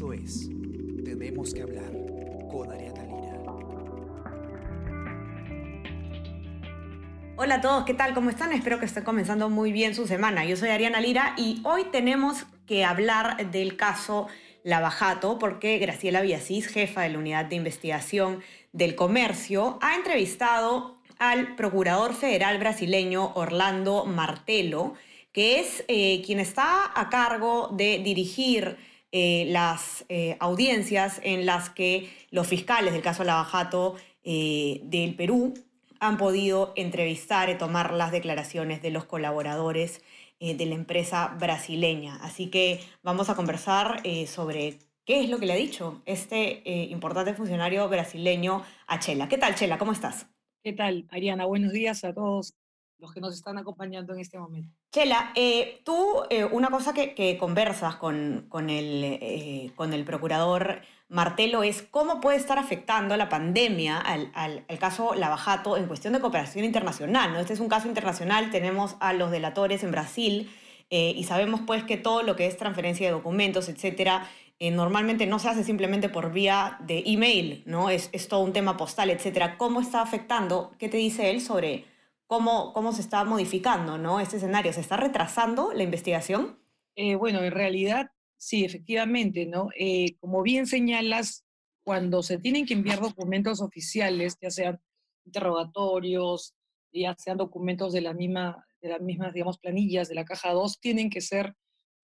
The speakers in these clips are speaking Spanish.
Esto es Tenemos que hablar con Ariana Lira. Hola a todos, ¿qué tal? ¿Cómo están? Espero que estén comenzando muy bien su semana. Yo soy Ariana Lira y hoy tenemos que hablar del caso Lavajato porque Graciela Villasís, jefa de la unidad de investigación del comercio, ha entrevistado al procurador federal brasileño Orlando Martelo, que es eh, quien está a cargo de dirigir eh, las eh, audiencias en las que los fiscales del caso Lavajato del Perú han podido entrevistar y tomar las declaraciones de los colaboradores de la empresa brasileña. Así que vamos a conversar sobre qué es lo que le ha dicho este importante funcionario brasileño a Chela. ¿Qué tal, Chela? ¿Cómo estás? ¿Qué tal, Ariana? Buenos días a todos los que nos están acompañando en este momento. Chela, eh, tú eh, una cosa que, conversas con, con, el, eh, con el procurador Martelo es cómo puede estar afectando la pandemia al, al, caso Lavajato en cuestión de cooperación internacional. ¿no? Este es un caso internacional, tenemos a los delatores en Brasil y sabemos pues que todo lo que es transferencia de documentos, etcétera, normalmente no se hace simplemente por vía de email, ¿no? Es, es todo un tema postal, etcétera. ¿Cómo está afectando? ¿Qué te dice él sobre cómo, cómo se está modificando ¿no? este escenario. ¿Se está retrasando la investigación? Eh, bueno, en realidad, sí, efectivamente, ¿no? Eh, como bien señalas, cuando se tienen que enviar documentos oficiales, ya sean interrogatorios, ya sean documentos de, la misma, de las mismas, digamos, planillas de la caja 2, tienen que ser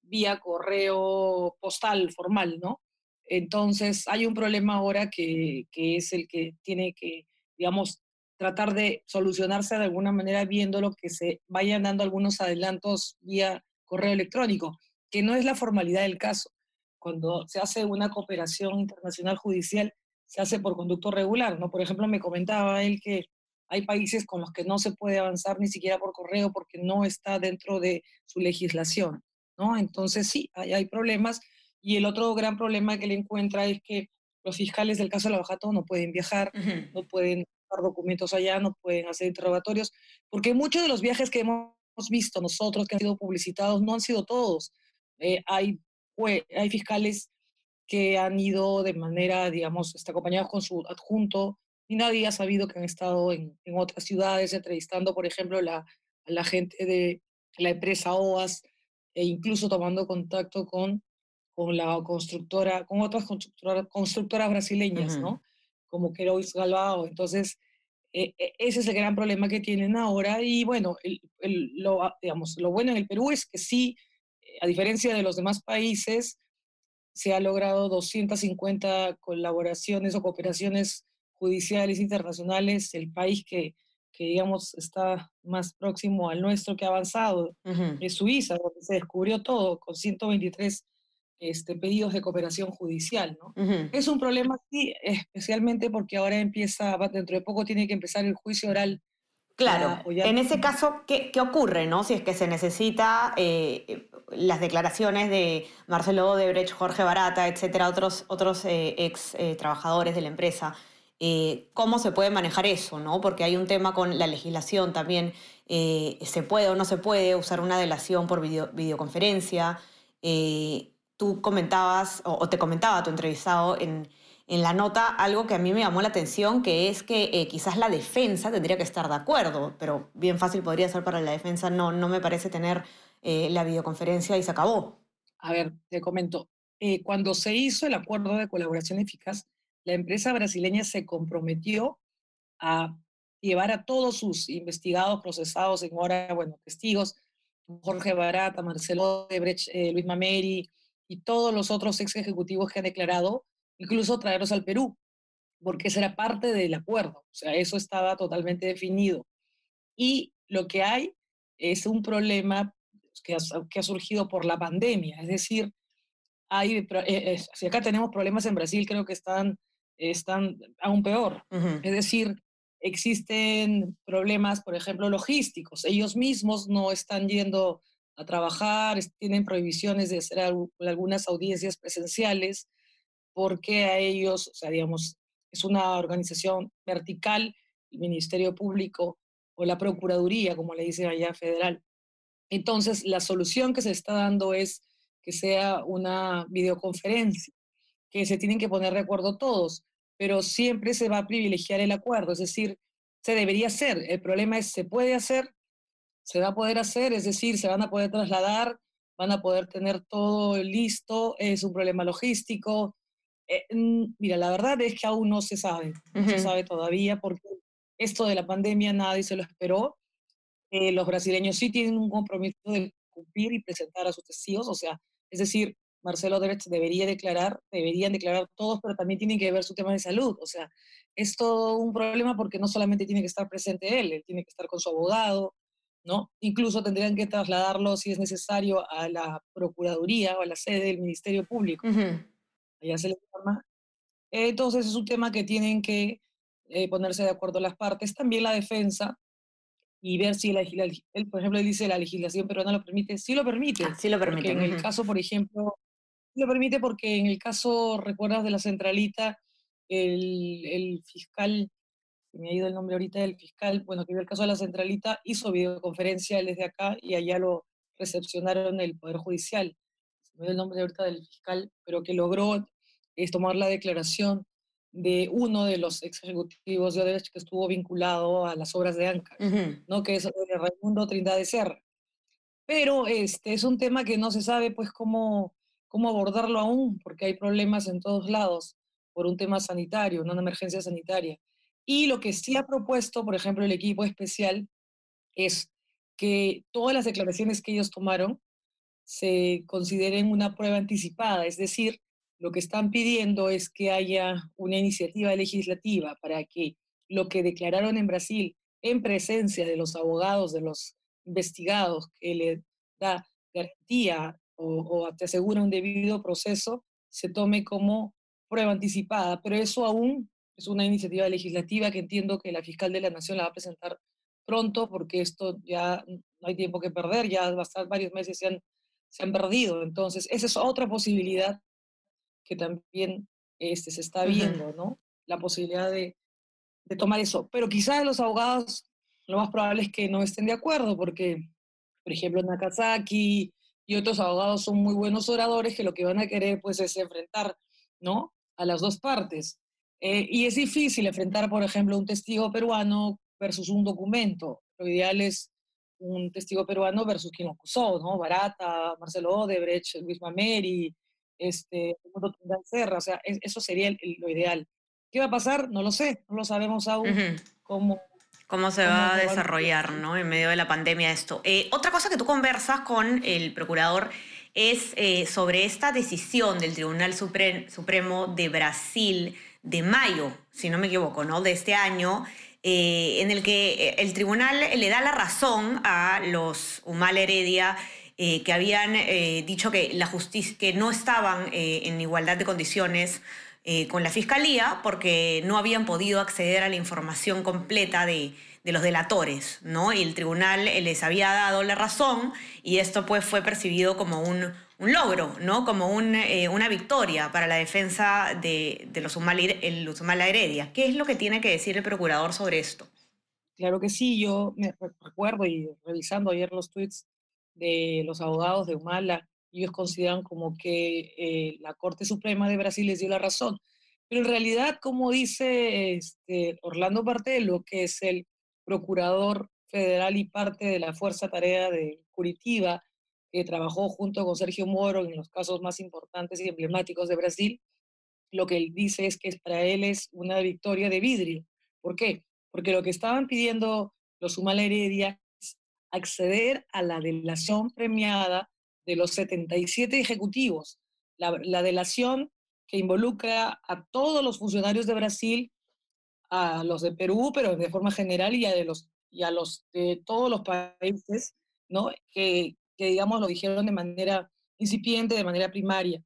vía correo postal formal, ¿no? Entonces, hay un problema ahora que, que es el que tiene que, digamos, tratar de solucionarse de alguna manera viendo lo que se vayan dando algunos adelantos vía correo electrónico, que no es la formalidad del caso. Cuando se hace una cooperación internacional judicial, se hace por conducto regular, ¿no? Por ejemplo, me comentaba él que hay países con los que no se puede avanzar ni siquiera por correo porque no está dentro de su legislación, ¿no? Entonces sí, hay, hay problemas. Y el otro gran problema que le encuentra es que los fiscales del caso de la Bajato no pueden viajar, no pueden documentos allá, no pueden hacer interrogatorios, porque muchos de los viajes que hemos visto nosotros, que han sido publicitados, no han sido todos. Eh, hay, hay fiscales que han ido de manera, digamos, este, acompañados con su adjunto, y nadie ha sabido que han estado en, en otras ciudades entrevistando, por ejemplo, la, a la gente de la empresa OAS, e incluso tomando contacto con, con la constructora, con otras constructoras, constructoras brasileñas, ¿no? Como Queiroz Galbao. Entonces, e, e, ese es el gran problema que tienen ahora y bueno, lo, ah, digamos, lo bueno en el Perú es que sí, eh, a diferencia de los demás países, se ha logrado 250 colaboraciones o cooperaciones judiciales internacionales, el país que, que digamos está más próximo al nuestro que ha avanzado es Suiza, donde se descubrió todo con 123 este, pedidos de cooperación judicial. ¿no? Es un problema, sí, especialmente porque ahora empieza, dentro de poco tiene que empezar el juicio oral. Claro, en ese caso, ¿qué, ¿qué, ocurre? ¿no? Si es que se necesita eh, las declaraciones de Marcelo Odebrecht, Jorge Barata, etcétera, otros, otros eh, ex eh, trabajadores de la empresa. ¿Cómo se puede manejar eso? ¿no? Porque hay un tema con la legislación también. ¿Se puede o no se puede usar una delación por video, videoconferencia? Tú comentabas, o, te comentaba tu entrevistado en, en, la nota, algo que a mí me llamó la atención, que es que eh, quizás la defensa tendría que estar de acuerdo, pero bien fácil podría ser para la defensa, no, no me parece tener eh, la videoconferencia y se acabó. A ver, te comento, eh, cuando se hizo el acuerdo de colaboración eficaz, la empresa brasileña se comprometió a llevar a todos sus investigados, procesados en hora, bueno, testigos, Jorge Barata, Marcelo Debrecht, Luis Mameri, y todos los otros ex ejecutivos que han declarado, incluso traerlos al Perú, porque esa era parte del acuerdo, o sea, eso estaba totalmente definido. Y lo que hay es un problema que ha, que ha surgido por la pandemia, es decir, hay, eh, eh, si acá tenemos problemas en Brasil, creo que están, están aún peor. Es decir, existen problemas, por ejemplo, logísticos. Ellos mismos no están yendo a trabajar, tienen prohibiciones de hacer algunas audiencias presenciales, porque a ellos, o sea, digamos, es una organización vertical, el Ministerio Público o la Procuraduría, como le dicen allá federal. Entonces, la solución que se está dando es que sea una videoconferencia. que se tienen que poner de acuerdo todos, pero siempre se va a privilegiar el acuerdo, es decir, se debería hacer. El problema es, ¿se puede hacer? ¿Se va a poder hacer? Es decir, ¿se van a poder trasladar? ¿Van a poder tener todo listo? ¿Es un problema logístico? Eh, mira, la verdad es que aún no se sabe, no se sabe todavía porque esto de la pandemia nadie se lo esperó. Eh, los brasileños sí tienen un compromiso de cumplir y presentar a sus testigos, o sea, es decir, Marcelo Debrecht debería declarar, deberían declarar todos, pero también tienen que ver su tema de salud, o sea, es todo un problema porque no solamente tiene que estar presente él, él tiene que estar con su abogado, ¿no? Incluso tendrían que trasladarlo, si es necesario, a la Procuraduría o a la sede del Ministerio Público. Allá se le llama. Entonces es un tema que tienen que eh, ponerse de acuerdo las partes. También la defensa y ver si, la, él, por ejemplo, él dice la legislación peruana lo permite. Sí lo permite. Ah, sí lo permite. en el caso, por ejemplo, lo permite porque en el caso, recuerdas, de la centralita, el, el fiscal, me ha ido el nombre ahorita del fiscal, bueno, que vio el caso de la centralita, hizo videoconferencia desde acá y allá lo recepcionaron el Poder Judicial. Se me dio el nombre ahorita del fiscal, pero que logró es tomar la declaración de uno de los ex ejecutivos de Odebrecht que estuvo vinculado a las obras de ANCA, ¿no? que es Raimundo Trindade Serra. Pero este, es un tema que no se sabe pues cómo, cómo abordarlo aún, porque hay problemas en todos lados por un tema sanitario, una emergencia sanitaria. Y lo que sí ha propuesto, por ejemplo, el equipo especial, es que todas las declaraciones que ellos tomaron se consideren una prueba anticipada, es decir, lo que están pidiendo es que haya una iniciativa legislativa para que lo que declararon en Brasil en presencia de los abogados, de los investigados, que le da garantía o, te asegura un debido proceso, se tome como prueba anticipada. Pero eso aún es una iniciativa legislativa que entiendo que la fiscal de la Nación la va a presentar pronto, porque esto ya no hay tiempo que perder, ya varios meses se han, se han perdido. Entonces, esa es otra posibilidad que también este, se está viendo, ¿no? La posibilidad de, de tomar eso. Pero quizás los abogados, lo más probable es que no estén de acuerdo, porque, por ejemplo, Nakazaki y otros abogados son muy buenos oradores que lo que van a querer, pues, es enfrentar, ¿no? A las dos partes. Eh, y es difícil enfrentar, por ejemplo, un testigo peruano versus un documento. Lo ideal es un testigo peruano versus quien lo acusó, ¿no? Barata, Marcelo Odebrecht, Luis Mameri, este, o sea, eso sería lo ideal. ¿Qué va a pasar? No lo sé, no lo sabemos aún cómo, cómo se va a desarrollar ¿no? en medio de la pandemia esto. Eh, otra cosa que tú conversas con el procurador es eh, sobre esta decisión del Tribunal Supremo de Brasil de mayo, si no me equivoco, ¿no? de este año, eh, en el que el tribunal le da la razón a los Humal Heredia eh, que habían eh, dicho que, la justicia, que no estaban eh, en igualdad de condiciones con la fiscalía porque no habían podido acceder a la información completa de, de los delatores, ¿no? Y el tribunal les había dado la razón y esto pues fue percibido como un, un logro, ¿no? Como un, una victoria para la defensa de, de los Humala Heredia. ¿Qué es lo que tiene que decir el procurador sobre esto? Claro que sí, yo me recuerdo y revisando ayer los tweets de los abogados de Humala, ellos consideran como que eh, la Corte Suprema de Brasil les dio la razón. Pero en realidad, como dice este, Orlando Bartelo, que es el procurador federal y parte de la Fuerza Tarea de Curitiba, trabajó junto con Sergio Moro en los casos más importantes y emblemáticos de Brasil, lo que él dice es que para él es una victoria de vidrio. ¿Por qué? Porque lo que estaban pidiendo los Humala Heredia acceder a la delación premiada de los 77 ejecutivos. La, delación que involucra a todos los funcionarios de Brasil, a los de Perú, pero de forma general y a, de los, y a los de todos los países, ¿no? que, que, digamos, lo dijeron de manera incipiente, de manera primaria.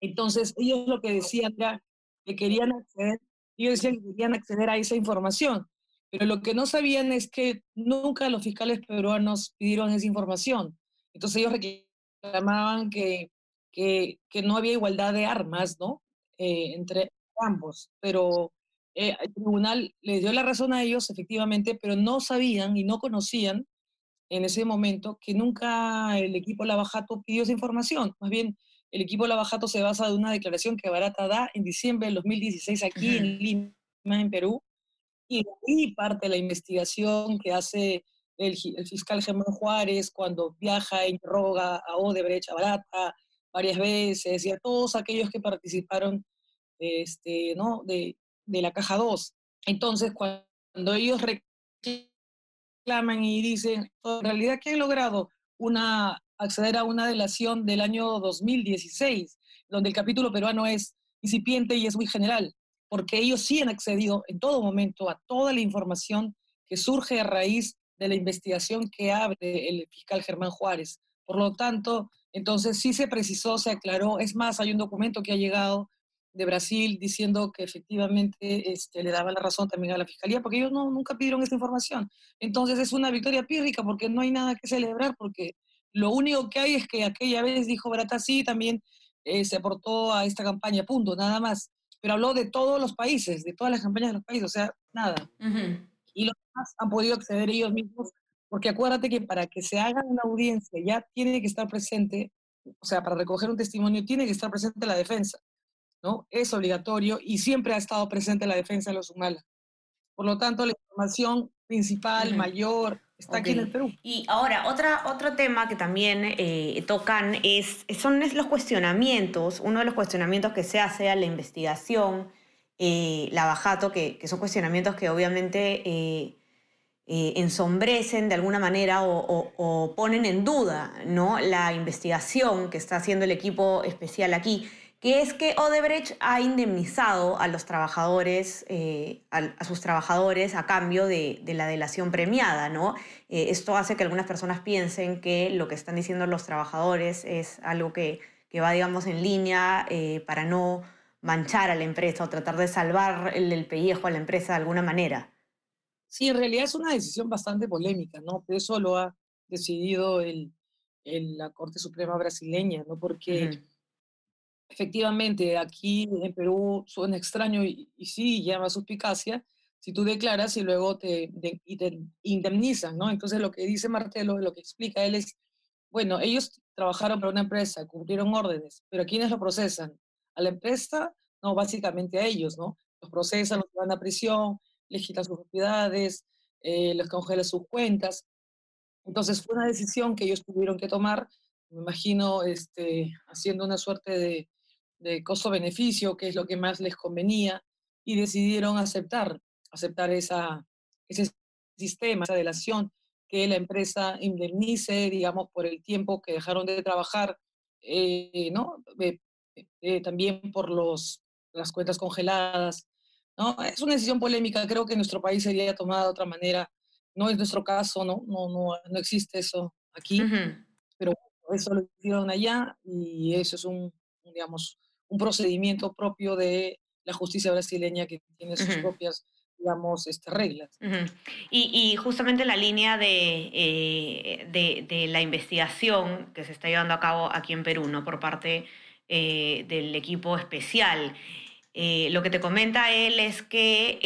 Entonces, ellos lo que decían era que querían acceder, ellos decían que querían acceder a esa información. Pero lo que no sabían es que nunca los fiscales peruanos pidieron esa información. Entonces ellos reclamaban que, que, que no había igualdad de armas, ¿no? Eh, entre ambos. Pero eh, el tribunal les dio la razón a ellos, efectivamente, pero no sabían y no conocían en ese momento que nunca el equipo Lavajato pidió esa información. Más bien, el equipo Lavajato se basa de una declaración que Barata da en diciembre del 2016 aquí en Lima, en Perú, y de ahí parte la investigación que hace el, fiscal Germán Juárez cuando viaja e interroga a Odebrecht, a Barata, varias veces, y a todos aquellos que participaron este, ¿no? de, de la caja 2. Entonces, cuando ellos reclaman y dicen, en realidad, ¿qué han logrado? Una, acceder a una delación del año 2016, donde el capítulo peruano es incipiente y es muy general, porque ellos sí han accedido en todo momento a toda la información que surge a raíz de la investigación que abre el fiscal Germán Juárez. Por lo tanto, entonces sí se precisó, se aclaró. Es más, hay un documento que ha llegado de Brasil diciendo que efectivamente este, le daba la razón también a la fiscalía, porque ellos no, nunca pidieron esa información. Entonces es una victoria pírrica porque no hay nada que celebrar, porque lo único que hay es que aquella vez dijo Barata sí, también eh, se aportó a esta campaña, punto, nada más. Pero habló de todos los países, de todas las campañas de los países, o sea, nada. Y los demás han podido acceder ellos mismos, porque acuérdate que para que se haga una audiencia ya tiene que estar presente, o sea, para recoger un testimonio tiene que estar presente la defensa. ¿No? Es obligatorio y siempre ha estado presente la defensa de los humanos. Por lo tanto, la información principal, mayor, está aquí en el Perú. Y ahora, otra, otro tema que también eh, tocan es, son los cuestionamientos, uno de los cuestionamientos que se hace a la investigación, eh, la Bajato, que, que, son cuestionamientos que obviamente eh, ensombrecen de alguna manera o, o, ponen en duda ¿no? la investigación que está haciendo el equipo especial aquí que es que Odebrecht ha indemnizado a los trabajadores, eh, a, sus trabajadores a cambio de, la delación premiada, ¿no? Eh, esto hace que algunas personas piensen que lo que están diciendo los trabajadores es algo que, va, digamos, en línea eh, para no manchar a la empresa o tratar de salvar el, pellejo a la empresa de alguna manera. Sí, en realidad es una decisión bastante polémica, ¿no? eso lo ha decidido el, la Corte Suprema brasileña, ¿no? Porque... Efectivamente, aquí en Perú suena extraño y, sí llama suspicacia si tú declaras y luego te, y te indemnizan, ¿no? Entonces lo que dice Martelo, lo que explica él es, bueno, ellos trabajaron para una empresa, cumplieron órdenes, pero ¿a quiénes lo procesan? ¿A la empresa? No, básicamente a ellos, ¿no? Los procesan, los van a prisión, les quitan sus propiedades, eh, les congelan sus cuentas. Entonces fue una decisión que ellos tuvieron que tomar, me imagino, este, haciendo una suerte de, de costo-beneficio, que es lo que más les convenía, y decidieron aceptar, aceptar esa, ese sistema, esa delación, que la empresa indemnice, digamos, por el tiempo que dejaron de trabajar, eh, ¿no? Eh, también por los, las cuentas congeladas, ¿no? Es una decisión polémica, creo que en nuestro país sería tomada de otra manera, no es nuestro caso, ¿no? No, no, no existe eso aquí, pero eso lo hicieron allá y eso es un, digamos, un procedimiento propio de la justicia brasileña que tiene sus propias digamos, este, reglas. y, justamente en la línea eh, de, de, la investigación que se está llevando a cabo aquí en Perú, ¿no? Por parte eh, del equipo especial. Eh, lo que te comenta él es que,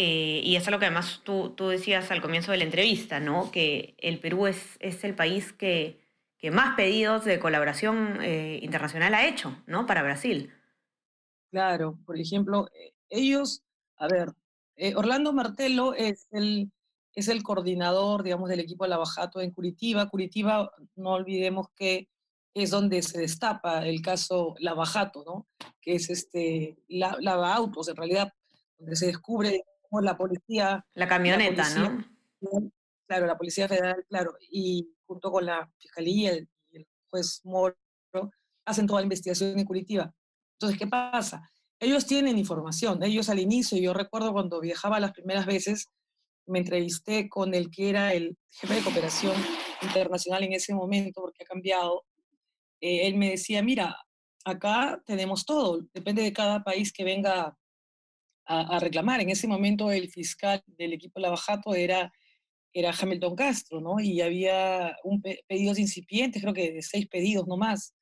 y eso es lo que además tú, tú, decías al comienzo de la entrevista, ¿no? Que el Perú es, es el país que, que más pedidos de colaboración internacional ha hecho, ¿no? Para Brasil. Claro, por ejemplo, eh, ellos, a ver, eh, Orlando Martelo es el, es el coordinador, digamos, del equipo de Lavajato en Curitiba. Curitiba, no olvidemos que es donde se destapa el caso Lavajato, ¿no? Que es este, la, lava autos, en realidad, donde se descubre cómo la policía... La camioneta, ¿no? Claro, la Policía Federal, claro, y junto con la Fiscalía y el juez Moro, hacen toda la investigación en Curitiba. Entonces, ¿qué pasa? Ellos tienen información. Ellos al inicio, yo recuerdo cuando viajaba las primeras veces, me entrevisté con el que era el jefe de cooperación internacional en ese momento, porque ha cambiado. Eh, él me decía, mira, acá tenemos todo, depende de cada país que venga a, reclamar. En ese momento el fiscal del equipo Lavajato era, era Hamilton Castro, ¿no? Y había un pedidos incipientes, creo que de seis pedidos nomás.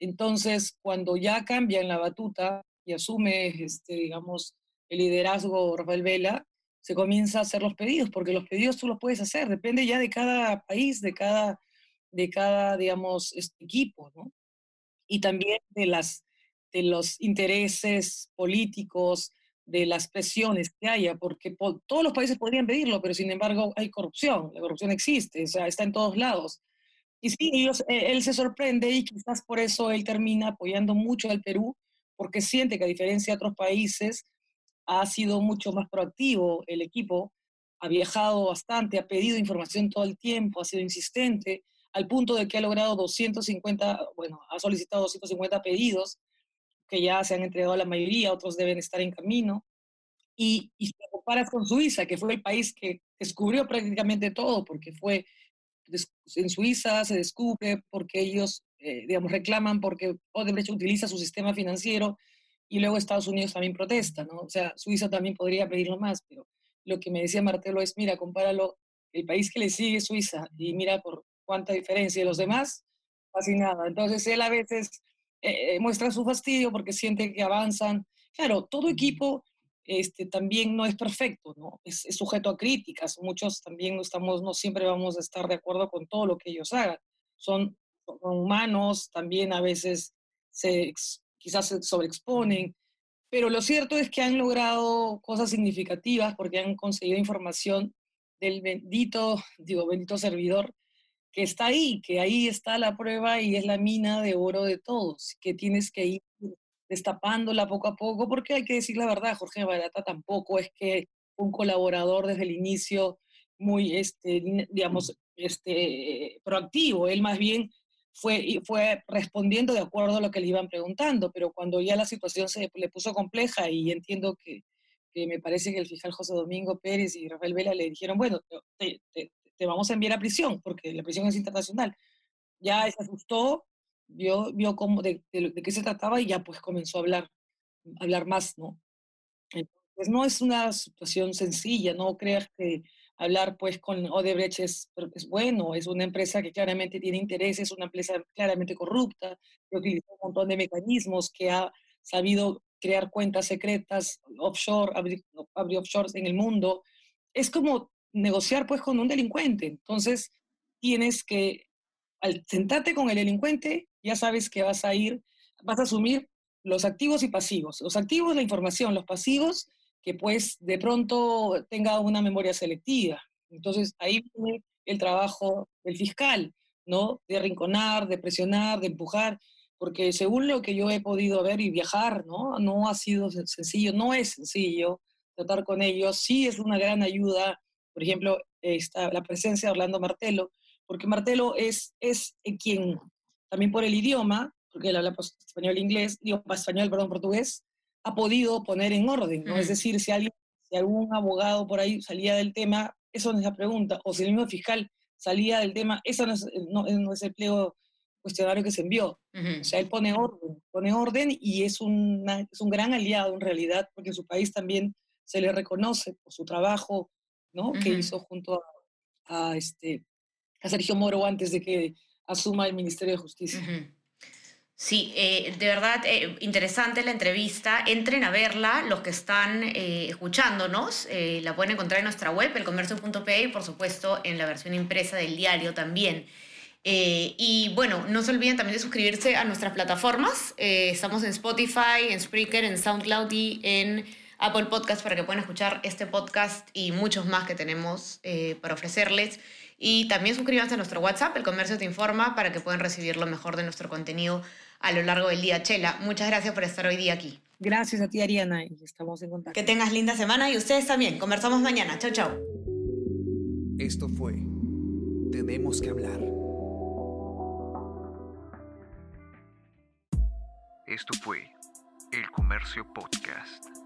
Entonces, cuando ya cambia en la batuta y asume, este, digamos, el liderazgo Rafael Vela, se comienza a hacer los pedidos, porque los pedidos tú los puedes hacer, depende ya de cada país, de cada, de cada digamos, este, equipo, ¿no? Y también de las, de los intereses políticos, de las presiones que haya, porque todos los países podrían pedirlo, pero sin embargo hay corrupción, la corrupción existe, o sea, está en todos lados. Y sí, ellos, eh, él se sorprende y quizás por eso él termina apoyando mucho al Perú, porque siente que a diferencia de otros países, ha sido mucho más proactivo el equipo, ha viajado bastante, ha pedido información todo el tiempo, ha sido insistente, al punto de que ha logrado 250, bueno, ha solicitado 250 pedidos que ya se han entregado la mayoría, otros deben estar en camino. Y, y si te comparas con Suiza, que fue el país que descubrió prácticamente todo, porque fue en Suiza se descubre porque ellos, eh, digamos, reclaman porque Odebrecht utiliza su sistema financiero y luego Estados Unidos también protesta, ¿no? O sea, Suiza también podría pedirlo más, pero lo que me decía Martelo es, mira, compáralo, el país que le sigue Suiza y mira por cuánta diferencia, y los demás, casi nada. Entonces él a veces eh, eh, muestra su fastidio porque siente que avanzan. Claro, todo equipo este, también no es perfecto, ¿no? Es, sujeto a críticas. Muchos también no, estamos, no siempre vamos a estar de acuerdo con todo lo que ellos hagan. Son, humanos, también a veces se, quizás se sobreexponen, pero lo cierto es que han logrado cosas significativas porque han conseguido información del bendito, digo, bendito servidor que está ahí, que ahí está la prueba y es la mina de oro de todos, que tienes que ir destapándola poco a poco, porque hay que decir la verdad, Jorge Barata tampoco es que un colaborador desde el inicio muy, este, digamos, este, proactivo, él más bien fue, fue respondiendo de acuerdo a lo que le iban preguntando, pero cuando ya la situación se le puso compleja y entiendo que, que me parece que el fiscal José Domingo Pérez y Rafael Vela le dijeron, bueno, te, vamos a enviar a prisión, porque la prisión es internacional. Ya se asustó, vio, vio cómo, de, de, qué se trataba y ya pues comenzó a hablar, a hablar más, ¿no? Entonces no es una situación sencilla, no creas que hablar pues con Odebrecht es, es bueno, es una empresa que claramente tiene intereses, una empresa claramente corrupta, que utiliza un montón de mecanismos, que ha sabido crear cuentas secretas, offshore, abrir, abrir offshores en el mundo. Es como negociar pues con un delincuente. Entonces, tienes que, al sentarte con el delincuente, ya sabes que vas a ir, vas a asumir los activos y pasivos. Los activos, la información, los pasivos, que pues de pronto tenga una memoria selectiva. Entonces, ahí viene el trabajo del fiscal, ¿no? De arrinconar, de presionar, de empujar, porque según lo que yo he podido ver y viajar, ¿no? No ha sido sencillo, no es sencillo tratar con ellos, sí es una gran ayuda por ejemplo, está la presencia de Orlando Martelo, porque Martelo es, es quien, también por el idioma, porque él habla pues, español inglés, digo, español, perdón, portugués, ha podido poner en orden, ¿no? Es mm. decir, si, alguien, si algún abogado por ahí salía del tema, eso no es la pregunta, o si el mismo fiscal salía del tema, eso no es, no, no es el pliego cuestionario que se envió. O sea, él pone orden, pone orden y es, una, es un gran aliado en realidad, porque en su país también se le reconoce por su trabajo que hizo junto a, este, a Sergio Moro antes de que asuma el Ministerio de Justicia. Sí, eh, de verdad eh, interesante la entrevista. Entren a verla los que están eh, escuchándonos. la pueden encontrar en nuestra web, elcomercio.pe, y por supuesto en la versión impresa del diario también. y bueno, no se olviden también de suscribirse a nuestras plataformas. estamos en Spotify, en Spreaker, en SoundCloud y en Apple Podcast para que puedan escuchar este podcast y muchos más que tenemos eh, para ofrecerles. Y también suscríbanse a nuestro WhatsApp, El Comercio Te Informa, para que puedan recibir lo mejor de nuestro contenido a lo largo del día. Chela, muchas gracias por estar hoy día aquí. Gracias a ti, Ariana, y estamos en contacto. Que tengas linda semana y ustedes también. Conversamos mañana. Chau, chau. Esto fue Tenemos que hablar. Esto fue El Comercio Podcast.